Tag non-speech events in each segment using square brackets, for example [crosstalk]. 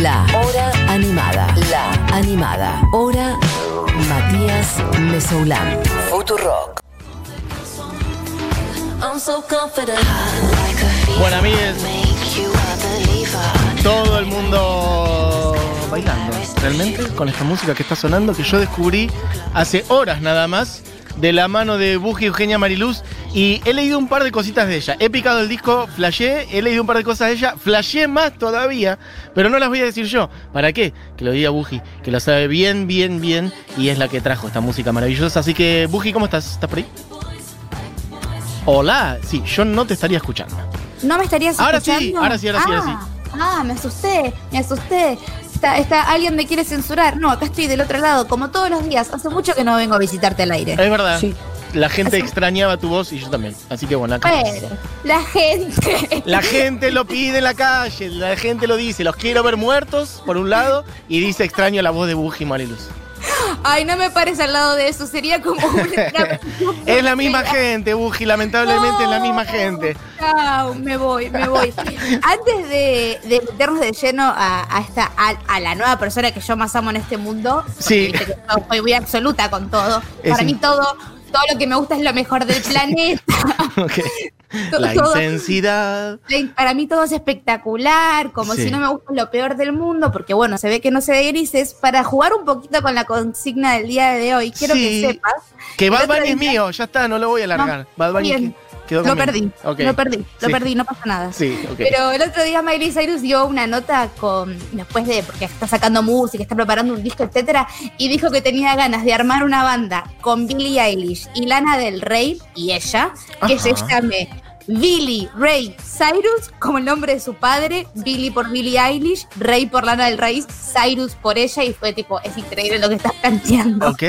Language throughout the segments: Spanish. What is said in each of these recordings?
La Hora Animada. La Animada. Hora Matías Mesoulán. Futurock. Bueno, amigues, todo el mundo bailando, realmente, con esta música que está sonando, que yo descubrí hace horas nada más, de la mano de Buji Eugenia Mariluz, y he leído un par de cositas de ella. He picado el disco, flashé, he leído un par de cosas de ella, flashé más todavía, pero no las voy a decir yo. ¿Para qué? Que lo diga Buji, que lo sabe bien, bien, bien, y es la que trajo esta música maravillosa. Así que, Buji, ¿cómo estás? ¿Estás por ahí? Hola, sí, yo no te estaría escuchando. ¿No me estarías Ahora escuchando? sí, ahora sí, ahora sí, ahora sí. Ah, ah, me asusté, me asusté. Está, está, alguien me quiere censurar. No, acá estoy del otro lado, como todos los días. Hace mucho que no vengo a visitarte al aire. Es verdad. Sí. La gente Así- extrañaba tu voz y yo también. Así que bueno, acá. La gente. [laughs] La gente lo pide en la calle, la gente lo dice, los quiero ver muertos, por un lado, y dice extraño la voz de Buji Mariluz. Ay, no me pares al lado de eso. Sería como una. [laughs] Es la misma gente, Buji, lamentablemente es la misma gente. Chao, me voy, me voy. Antes de, de meternos de lleno a, a esta a, a la nueva persona que yo más amo en este mundo, Sí. soy muy absoluta con todo. Es Para mí todo, todo lo que me gusta es lo mejor del [laughs] planeta. Ok. La Todo- intensidad. Para mí todo es espectacular, como Sí. si no me gusta lo peor del mundo, porque bueno, se ve que no se ve grises. Para jugar un poquito con la consigna del día de hoy, quiero Sí. que sepas. Que Bad Bunny es mío, ya está, no lo voy a alargar. No, Bad Bunny. Quedó Lo perdí, lo perdí, lo Sí. perdí, no pasa nada. Sí, ok. Pero el otro día Miley Cyrus dio una nota con después de porque está sacando música, está preparando un disco, etcétera, y dijo que tenía ganas de armar una banda con Billie Eilish y Lana del Rey y ella que se llame Billy Ray Cyrus como el nombre de su padre, Billy por Billie Eilish, Rey por Lana del Rey, Cyrus por ella y fue tipo es increíble lo que estás planteando. Ok,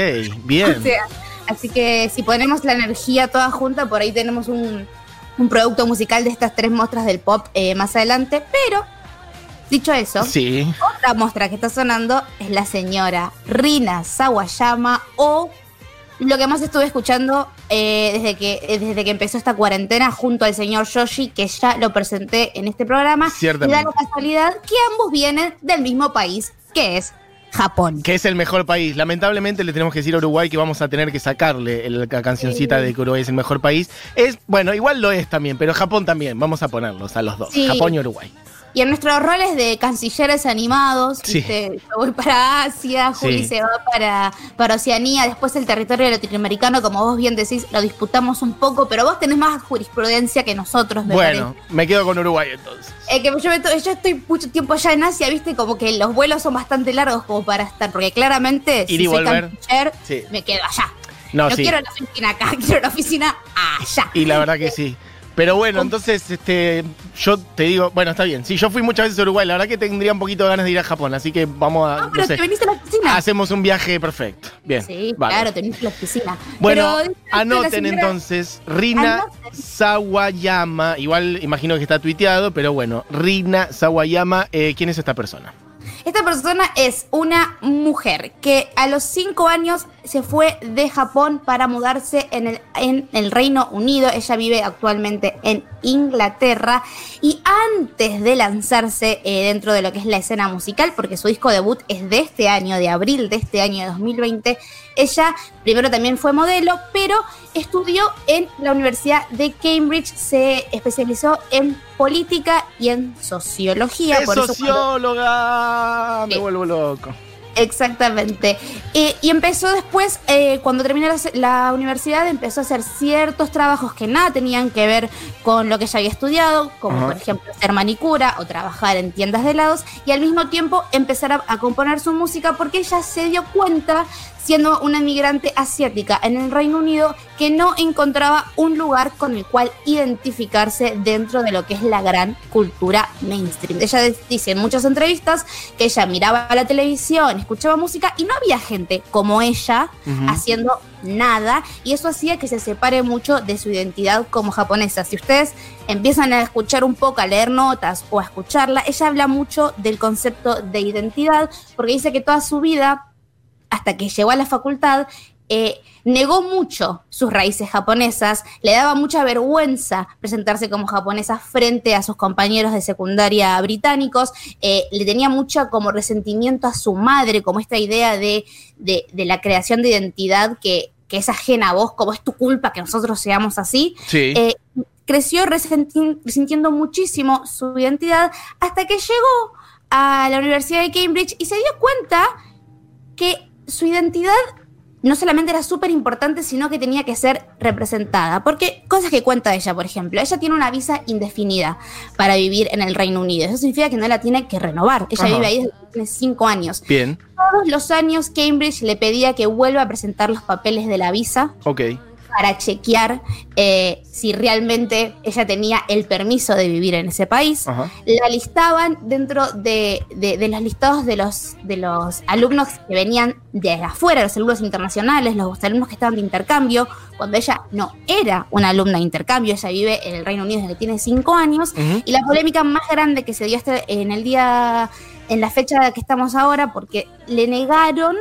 bien. [laughs] O sea, así que si ponemos la energía toda junta, por ahí tenemos un, un producto musical de estas tres muestras del pop eh, más adelante. Pero, dicho eso, Sí. otra muestra que está sonando es la señora Rina Sawayama o lo que más estuve escuchando eh, desde, que, eh, desde que empezó esta cuarentena junto al señor Yoshi, que ya lo presenté en este programa. Y da la casualidad que ambos vienen del mismo país, que es Japón. Que es el mejor país. Lamentablemente le tenemos que decir a Uruguay que vamos a tener que sacarle el- la cancioncita de que Uruguay es el mejor país. Es, bueno, igual lo es también, pero Japón también. Vamos a ponerlos a los dos. Sí. Japón y Uruguay. Y en nuestros roles de cancilleres animados, Sí. ¿viste? yo voy para Asia, Juli Sí. se va para, para Oceanía, después el territorio latinoamericano, como vos bien decís, lo disputamos un poco, pero vos tenés más jurisprudencia que nosotros, me Bueno, me quedo con Uruguay entonces. Eh, que yo, me to- yo estoy mucho tiempo allá en Asia, viste, como que los vuelos son bastante largos como para estar, porque claramente Ir y si soy volver. canciller, Sí. me quedo allá. No, No quiero la oficina acá, [laughs] quiero la oficina allá. Y la verdad que sí. Pero bueno, entonces, este, yo te digo, bueno, está bien. Sí, yo fui muchas veces a Uruguay, la verdad que tendría un poquito de ganas de ir a Japón, así que vamos a, No, no pero sé, te viniste a la oficina. hacemos un viaje perfecto. Bien. Sí, vale. claro, te viniste a la oficina. Bueno, Pero, anoten señora- entonces, Rina Anoten. Sawayama, igual imagino que está tuiteado, pero bueno, Rina Sawayama, eh, ¿quién es esta persona? Esta persona es una mujer que a los 5 años se fue de Japón para mudarse en el, en el Reino Unido. Ella vive actualmente en Inglaterra. Y antes de lanzarse eh, dentro de lo que es la escena musical, porque su disco debut es de este año, de abril de este año de 2020, ella primero también fue modelo, pero estudió en la Universidad de Cambridge, se especializó en política y en sociología. ¡Es por eso cuando- socióloga! Me Sí. vuelvo loco. Exactamente. Eh, y empezó después, eh, cuando terminó la, la universidad, empezó a hacer ciertos trabajos que nada tenían que ver con lo que ella había estudiado, como Ajá. por ejemplo ser manicura o trabajar en tiendas de helados, y al mismo tiempo empezar a, a componer su música porque ella se dio cuenta, siendo una migrante asiática en el Reino Unido, que no encontraba un lugar con el cual identificarse dentro de lo que es la gran cultura mainstream. Ella dice en muchas entrevistas que ella miraba la televisión, escuchaba música y no había gente como ella haciendo nada y eso hacía que se separe mucho de su identidad como japonesa. Si ustedes empiezan a escuchar un poco, a leer notas o a escucharla, ella habla mucho del concepto de identidad porque dice que toda su vida hasta que llegó a la facultad, eh, negó mucho sus raíces japonesas, le daba mucha vergüenza presentarse como japonesa frente a sus compañeros de secundaria británicos, eh, le tenía mucho como resentimiento a su madre, como esta idea de, de, la creación de identidad que, que, es ajena a vos, como es tu culpa que nosotros seamos así. Sí. Eh, creció resintiendo muchísimo su identidad hasta que llegó a la Universidad de Cambridge y se dio cuenta que su identidad no solamente era súper importante, sino que tenía que ser representada. Porque cosas que cuenta ella, por ejemplo, ella tiene una visa indefinida para vivir en el Reino Unido. Eso significa que no la tiene que renovar. Ella vive ahí desde cinco años. Bien. Todos los años Cambridge le pedía que vuelva a presentar los papeles de la visa. Ok para chequear eh, si realmente ella tenía el permiso de vivir en ese país. La listaban dentro de, los listados de los, de los alumnos que venían de afuera, los alumnos internacionales, los alumnos que estaban de intercambio, cuando ella no era una alumna de intercambio, ella vive en el Reino Unido desde que tiene cinco años, y la polémica más grande que se dio este, en el día, en la fecha que estamos ahora, porque le negaron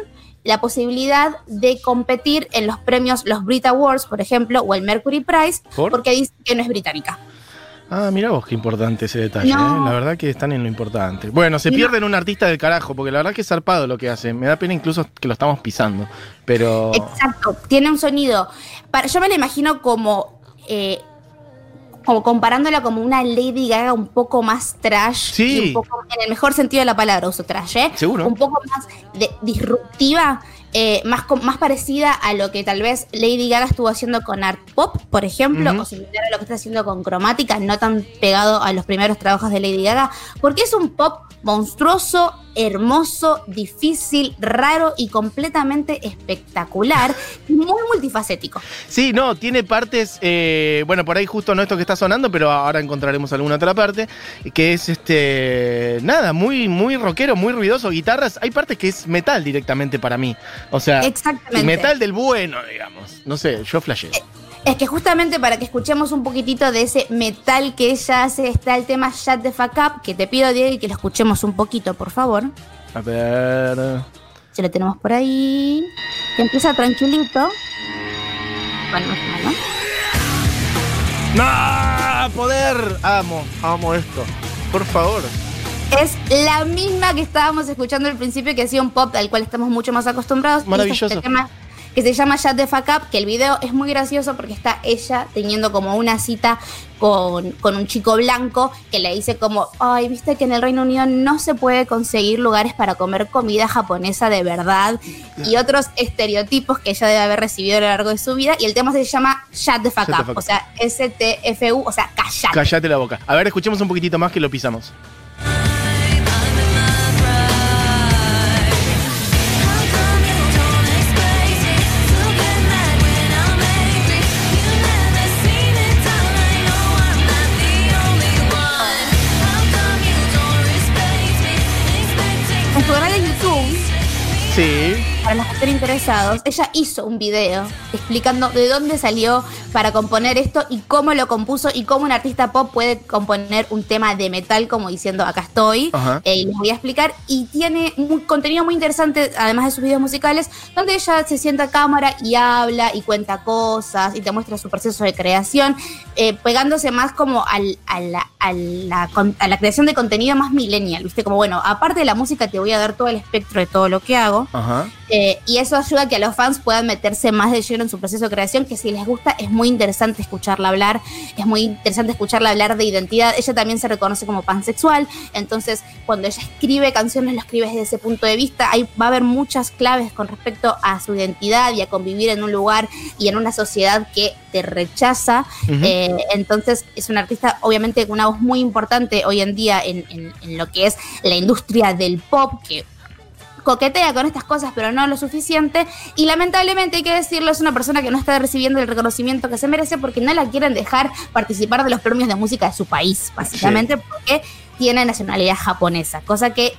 la posibilidad de competir en los premios, los Brit Awards, por ejemplo, o el Mercury Prize, porque dice que no es británica. Ah, mira vos qué importante ese detalle, ¿eh? la verdad que están en lo importante. Bueno, se pierden un artista del carajo, porque la verdad que es zarpado lo que hace. Me da pena incluso que lo estamos pisando, pero... Exacto, tiene un sonido. Para, yo me lo imagino como eh, como comparándola como una Lady Gaga un poco más trash. Sí. un poco, en el mejor sentido de la palabra uso trash, ¿eh? Seguro. Un poco más disruptiva, eh, más, más parecida a lo que tal vez Lady Gaga estuvo haciendo con Art Pop, por ejemplo, o similar a lo que está haciendo con Cromática, no tan pegado a los primeros trabajos de Lady Gaga, porque es un pop monstruoso, hermoso, difícil, raro y completamente espectacular, muy multifacético. Sí, no, tiene partes, eh, bueno, por ahí justo no esto que está sonando, pero ahora encontraremos alguna otra parte, que es este, nada, muy, muy rockero, muy ruidoso, guitarras, hay partes que es metal directamente para mí, o sea, metal del bueno, digamos, no sé, yo flashé. Eh, es que justamente para que escuchemos un poquitito de ese metal que ella hace está el tema Shut the Fuck Up, que te pido, Diego, que lo escuchemos un poquito, por favor. A ver. Ya lo tenemos por ahí. Que empieza tranquilito. Bueno, ¿no? ¡No! ¡Poder! Amo, amo esto. Por favor. Es la misma que estábamos escuchando al principio, que hacía un pop al cual estamos mucho más acostumbrados. Maravilloso que se llama Shut the Fuck Up, que el video es muy gracioso porque está ella teniendo como una cita con, un chico blanco que le dice como, ay, viste que en el Reino Unido no se puede conseguir lugares para comer comida japonesa de verdad y otros estereotipos que ella debe haber recibido a lo largo de su vida y el tema se llama Shut the Fuck Up, o sea, S-T-F-U, o sea, callate. Callate la boca. A ver, escuchemos un poquitito más que lo pisamos. Sí para los que estén interesados, ella hizo un video explicando de dónde salió para componer esto y cómo lo compuso y cómo un artista pop puede componer un tema de metal, como diciendo acá estoy. Eh, y les voy a explicar. Y tiene un contenido muy interesante, además de sus videos musicales, donde ella se sienta a cámara y habla y cuenta cosas y te muestra su proceso de creación, eh, pegándose más como al, a, la, a, la, a la creación de contenido más millennial, ¿viste? Como bueno, aparte de la música, te voy a dar todo el espectro de todo lo que hago. Ajá. Eh, y eso ayuda a que a los fans puedan meterse más de lleno en su proceso de creación, que si les gusta es muy interesante escucharla hablar, es muy interesante escucharla hablar de identidad. Ella también se reconoce como pansexual, entonces cuando ella escribe canciones lo escribe desde ese punto de vista. Ahí va a haber muchas claves con respecto a su identidad y a convivir en un lugar y en una sociedad que te rechaza. Eh, entonces es una artista obviamente con una voz muy importante hoy en día en, en lo que es la industria del pop, que coquetea con estas cosas, pero no lo suficiente. Y lamentablemente, hay que decirlo, es una persona que no está recibiendo el reconocimiento que se merece porque no la quieren dejar participar de los premios de música de su país, básicamente porque tiene nacionalidad japonesa, cosa que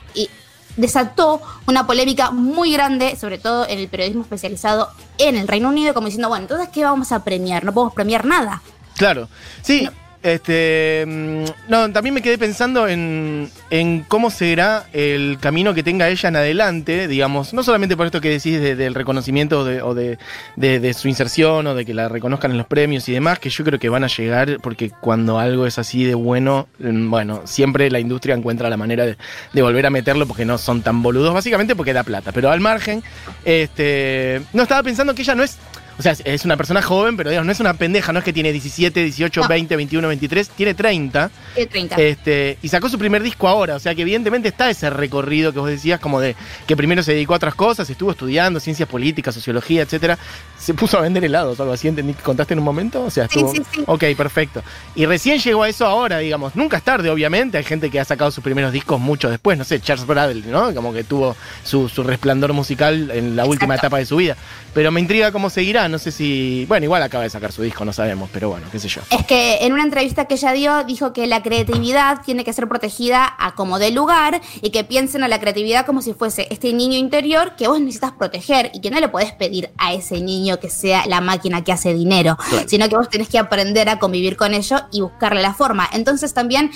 desató una polémica muy grande, sobre todo en el periodismo especializado en el Reino Unido, como diciendo, bueno, entonces, ¿qué vamos a premiar? No podemos premiar nada. Claro, sí. Este, mm, no, también me quedé pensando en, en cómo será el camino que tenga ella en adelante, digamos, no solamente por esto que decís de- del reconocimiento o de, de- su inserción o de que la reconozcan en los premios y demás, que yo creo que van a llegar porque cuando algo es así de bueno, mm, bueno, siempre la industria encuentra la manera de volver a meterlo porque no son tan boludos, básicamente porque da plata. Pero al margen, este, no estaba pensando que ella no es... O sea, es- una persona joven, pero digamos, no es una pendeja, no es que tiene 17, 18, No. 20, 21, 23, tiene 30. Tiene 30. Este, y sacó su primer disco ahora, o sea que evidentemente está ese recorrido que vos decías, como de que primero se dedicó a otras cosas, estuvo estudiando ciencias políticas, sociología, etcétera. Se puso a vender helados o algo así, ¿entendí contaste en un momento? O sea, Sí, estuvo. sí, sí. Ok, perfecto. Y recién llegó a eso ahora, digamos. Nunca es tarde, obviamente. Hay gente que ha sacado sus primeros discos mucho después, no sé, Charles Bradley, ¿no? Como que tuvo su, su resplandor musical en la última etapa de su vida. Pero me intriga cómo seguirá, no sé si. Bueno, igual acaba de sacar su disco, no sabemos, pero bueno, qué sé yo. Es que en una entrevista que ella dio dijo que la creatividad tiene que ser protegida a como de lugar y que piensen a la creatividad como si fuese este niño interior que vos necesitas proteger y que no le podés pedir a ese niño que sea la máquina que hace dinero, Claro. sino que vos tenés que aprender a convivir con ello y buscarle la forma. Entonces también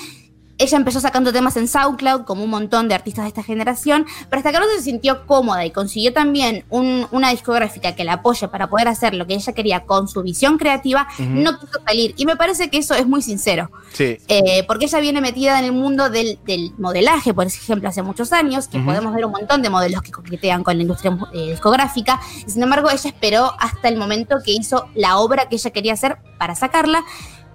ella empezó sacando temas en SoundCloud, como un montón de artistas de esta generación, pero hasta que no se sintió cómoda y consiguió también un- una discográfica que la apoye para poder hacer lo que ella quería con su visión creativa, no quiso salir. Y me parece que eso es muy sincero, Sí. eh, porque ella viene metida en el mundo del, del modelaje, por ejemplo, hace muchos años, que podemos ver un montón de modelos que coquetean con la industria eh, discográfica. Sin embargo, ella esperó hasta el momento que hizo la obra que ella quería hacer para sacarla.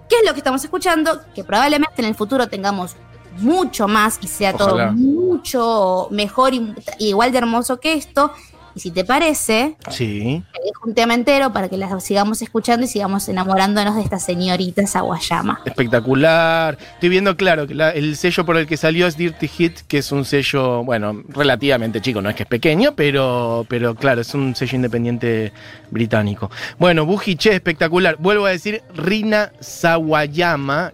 ¿Qué es lo que estamos escuchando? Que probablemente en el futuro tengamos mucho más y sea Ojalá. todo mucho mejor y y igual de hermoso que esto. Y si te parece, Sí. te dejo un tema entero para que la sigamos escuchando y sigamos enamorándonos de esta señorita Sawayama. Espectacular. Estoy viendo, claro, que la- el sello por el que salió es Dirty Hit, que es un sello, bueno, relativamente chico, no es que es pequeño, pero, pero claro, es un sello independiente británico. Bueno, Buji, che, espectacular. Vuelvo a decir, Rina Sawayama,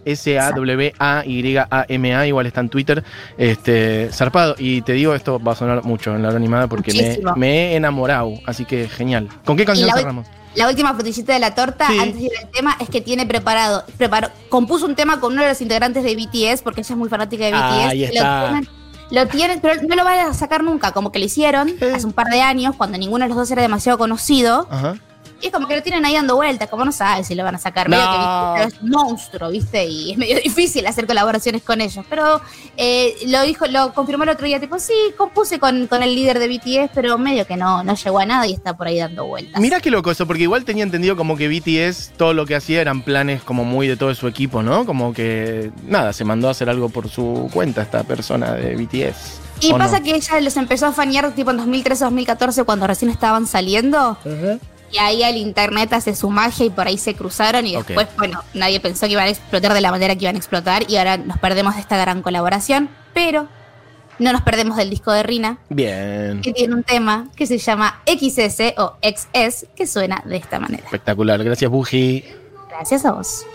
S-A-W-A-Y-A-M-A, igual está en Twitter, este, zarpado. Y te digo, esto va a sonar mucho en la hora animada porque me, Muchísimo. Me he enamorado, así que genial. ¿Con qué canción cerramos? La última frutillita de la torta, Sí. antes de ir al tema, es que tiene preparado, preparó, compuso un tema con uno de los integrantes de BTS, porque ella es muy fanática de BTS. Ahí está. Lo tienen, lo tienen, pero no lo van a sacar nunca, como que lo hicieron Eh. hace un par de años, cuando ninguno de los dos era demasiado conocido. Ajá. Y es como que lo tienen ahí dando vueltas, como no sabes si lo van a sacar. Medio que es un monstruo, ¿viste? Y es medio [laughs] difícil hacer colaboraciones con ellos. Pero eh, lo dijo, lo confirmó el otro día, tipo, sí, compuse con, con el líder de BTS, pero medio que no, no llegó a nada y está por ahí dando vueltas. Mirá qué loco eso, porque igual tenía entendido como que BTS todo lo que hacía eran planes como muy de todo su equipo, ¿no? Como que nada, se mandó a hacer algo por su cuenta esta persona de BTS. Y ¿o pasa no? que ella los empezó a fanear tipo en 2013-2014 cuando recién estaban saliendo. Y ahí el internet hace su magia y por ahí se cruzaron y después, bueno, nadie pensó que iban a explotar de la manera que iban a explotar y ahora nos perdemos de esta gran colaboración. Pero no nos perdemos del disco de Rina, Bien. que tiene un tema que se llama XS o XS, que suena de esta manera. Espectacular. Gracias, Buji. Gracias a vos.